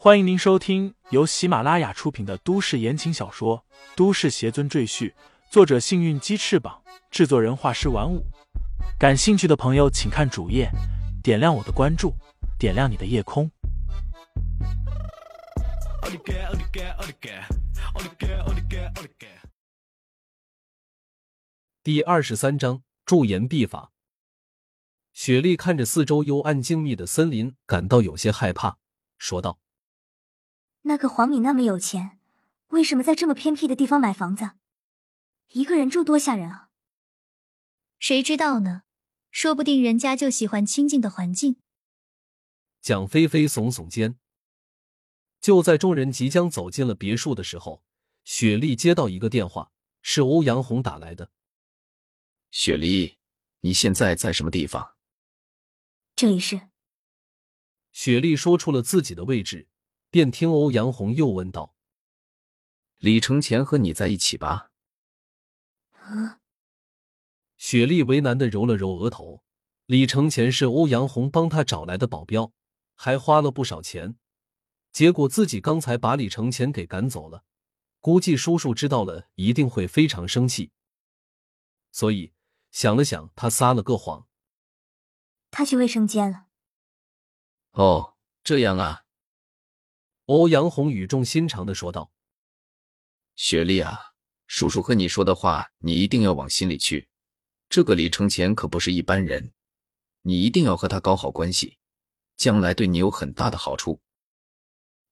欢迎您收听由喜马拉雅出品的都市言情小说《都市邪尊赘婿》，作者：幸运鸡翅膀，制作人：画师玩五。感兴趣的朋友，请看主页，点亮我的关注，点亮你的夜空。第二十三章驻颜必法。雪莉看着四周幽暗静谧的森林，感到有些害怕，说道。那个黄敏那么有钱，为什么在这么偏僻的地方买房子？一个人住多吓人啊！谁知道呢？说不定人家就喜欢清静的环境。蒋菲菲耸耸肩。就在众人即将走进了别墅的时候，雪莉接到一个电话，是欧阳红打来的。雪莉，你现在在什么地方？这里是。雪莉说出了自己的位置。便听欧阳红又问道：“李承前和你在一起吧？”雪莉为难的揉了揉额头。李承前是欧阳红帮他找来的保镖，还花了不少钱。结果自己刚才把李承前给赶走了，估计叔叔知道了一定会非常生气。所以想了想，他撒了个谎：“他去卫生间了。”哦，这样啊。欧阳红语重心长的说道：“雪莉啊，叔叔和你说的话，你一定要往心里去。这个李承前可不是一般人，你一定要和他搞好关系，将来对你有很大的好处。”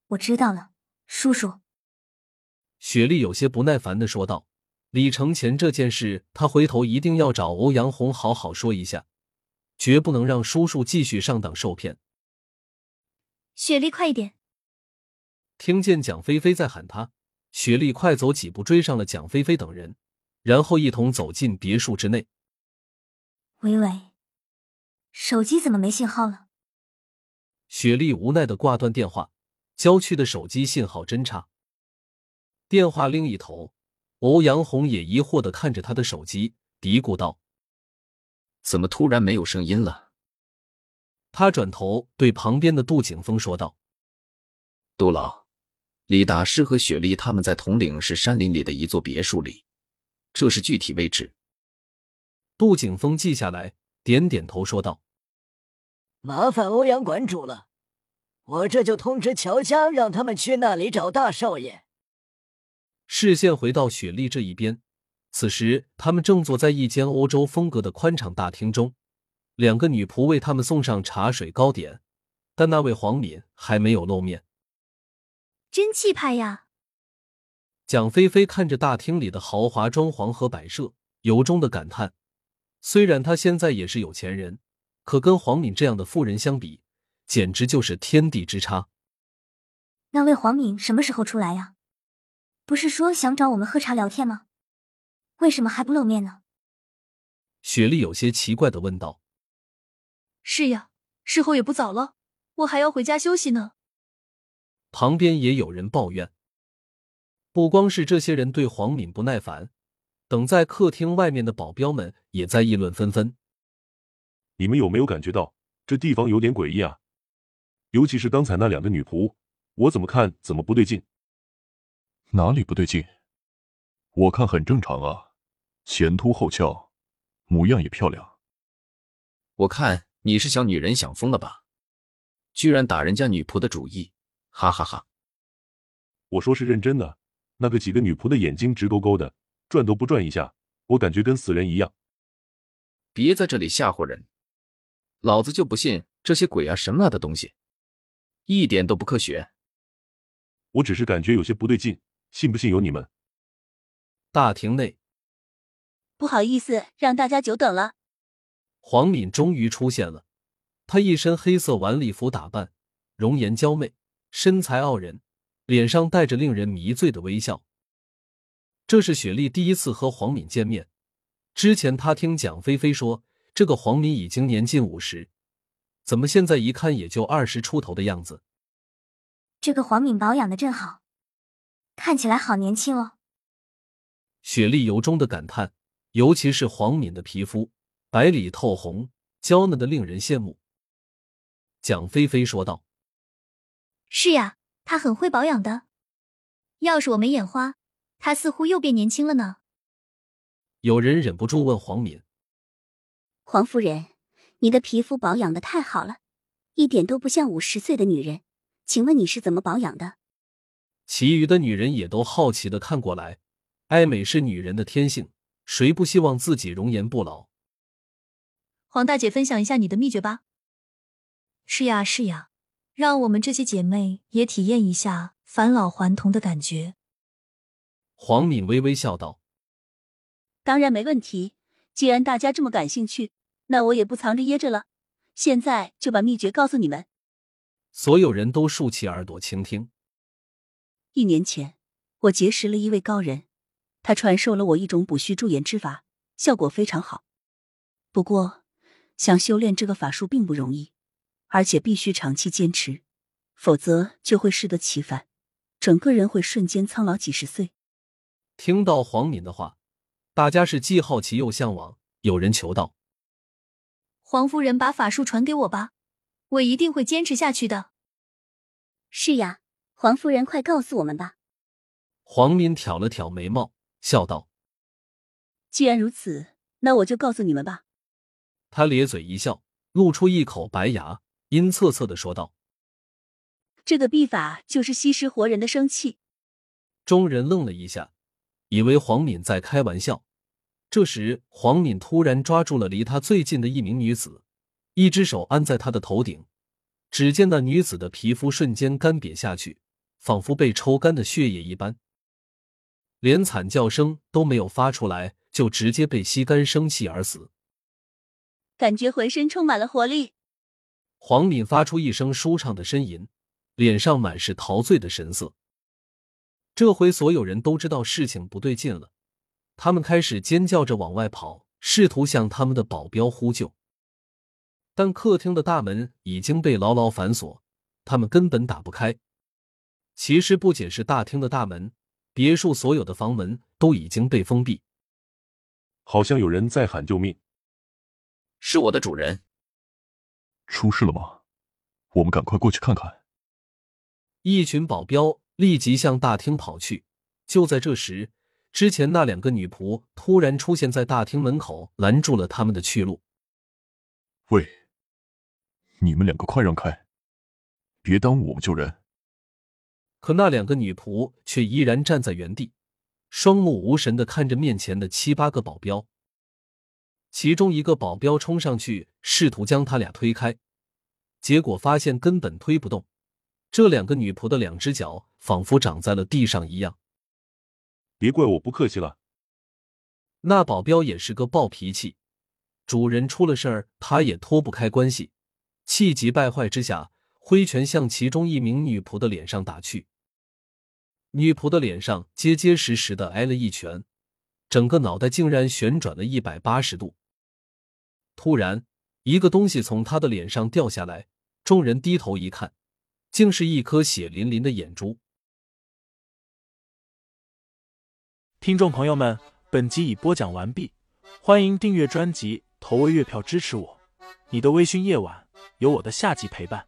我知道了，叔叔。雪莉有些不耐烦的说道：“李承前这件事，他回头一定要找欧阳红好好说一下，绝不能让叔叔继续上当受骗。”雪莉，快一点！听见蒋菲菲在喊他，雪莉快走几步追上了蒋菲菲等人，然后一同走进别墅之内。喂喂，手机怎么没信号了？雪莉无奈的挂断电话，郊区的手机信号真差。电话另一头，欧阳红也疑惑的看着他的手机，嘀咕道：“怎么突然没有声音了？”他转头对旁边的杜景峰说道：“杜老。”李大师和雪莉他们在统领市山林里的一座别墅里，这是具体位置。杜景峰记下来，点点头说道：“麻烦欧阳馆主了，我这就通知乔家，让他们去那里找大少爷。”视线回到雪莉这一边，此时他们正坐在一间欧洲风格的宽敞大厅中，两个女仆为他们送上茶水糕点，但那位黄敏还没有露面。真气派呀！蒋菲菲看着大厅里的豪华装潢和摆设，由衷的感叹：虽然她现在也是有钱人，可跟黄敏这样的富人相比，简直就是天地之差。那位黄敏什么时候出来呀？不是说想找我们喝茶聊天吗？为什么还不露面呢？雪莉有些奇怪的问道：“是呀，时候也不早了，我还要回家休息呢。”旁边也有人抱怨，不光是这些人对黄敏不耐烦，等在客厅外面的保镖们也在议论纷纷。你们有没有感觉到这地方有点诡异啊？尤其是刚才那两个女仆，我怎么看怎么不对劲。哪里不对劲？我看很正常啊，前凸后翘，模样也漂亮。我看你是小女人想疯了吧？居然打人家女仆的主意！哈哈哈！我说是认真的，那个几个女仆的眼睛直勾勾的，转都不转一下，我感觉跟死人一样。别在这里吓唬人，老子就不信这些鬼啊神啊的东西，一点都不科学。我只是感觉有些不对劲，信不信由你们。大厅内，不好意思，让大家久等了。黄敏终于出现了，她一身黑色晚礼服打扮，容颜娇媚。身材傲人，脸上带着令人迷醉的微笑。这是雪莉第一次和黄敏见面。之前她听蒋菲菲说，这个黄敏已经年近五十，怎么现在一看也就二十出头的样子？这个黄敏保养的正好，看起来好年轻哦。雪莉由衷的感叹，尤其是黄敏的皮肤白里透红，娇嫩的令人羡慕。蒋菲菲说道。是呀，她很会保养的。要是我没眼花，她似乎又变年轻了呢。有人忍不住问黄敏：“黄夫人，你的皮肤保养的太好了，一点都不像五十岁的女人。请问你是怎么保养的？”其余的女人也都好奇的看过来。爱美是女人的天性，谁不希望自己容颜不老？黄大姐，分享一下你的秘诀吧。是呀，是呀，让我们这些姐妹也体验一下返老还童的感觉。黄敏微微笑道：“当然没问题。既然大家这么感兴趣，那我也不藏着掖着了，现在就把秘诀告诉你们。”所有人都竖起耳朵倾听。一年前，我结识了一位高人。他传授了我一种补虚驻颜之法，效果非常好。不过，想修炼这个法术并不容易，而且必须长期坚持，否则就会适得其反，整个人会瞬间苍老几十岁。听到黄敏的话，大家是既好奇又向往。有人求道：“黄夫人，把法术传给我吧，我一定会坚持下去的。”是呀，黄夫人，快告诉我们吧。黄敏挑了挑眉毛。笑道：“既然如此，那我就告诉你们吧。”他咧嘴一笑，露出一口白牙，阴恻恻的说道：“这个秘法就是吸食活人的生气。”众人愣了一下，以为黄敏在开玩笑。这时，黄敏突然抓住了离他最近的一名女子，一只手按在她的头顶，只见那女子的皮肤瞬间干瘪下去，仿佛被抽干的血液一般。连惨叫声都没有发出来，就直接被吸干生气而死。感觉浑身充满了活力。黄敏发出一声舒畅的呻吟，脸上满是陶醉的神色。这回所有人都知道事情不对劲了，他们开始尖叫着往外跑，试图向他们的保镖呼救。但客厅的大门已经被牢牢反锁，他们根本打不开。其实不仅是大厅的大门。别墅所有的房门都已经被封闭，好像有人在喊救命。是我的主人，出事了吗？我们赶快过去看看。一群保镖立即向大厅跑去。就在这时，之前那两个女仆突然出现在大厅门口，拦住了他们的去路。喂，你们两个快让开，别耽误我们救人。可那两个女仆却依然站在原地，双目无神的看着面前的七八个保镖。其中一个保镖冲上去，试图将他俩推开，结果发现根本推不动。这两个女仆的两只脚仿佛长在了地上一样。别怪我不客气了。那保镖也是个暴脾气，主人出了事儿，他也脱不开关系，气急败坏之下。挥拳向其中一名女仆的脸上打去，女仆的脸上结结实实的挨了一拳，整个脑袋竟然旋转了一百八十度。突然，一个东西从他的脸上掉下来，众人低头一看，竟是一颗血淋淋的眼珠。听众朋友们，本集已播讲完毕，欢迎订阅专辑，投喂月票支持我。你的微醺夜晚，有我的下集陪伴。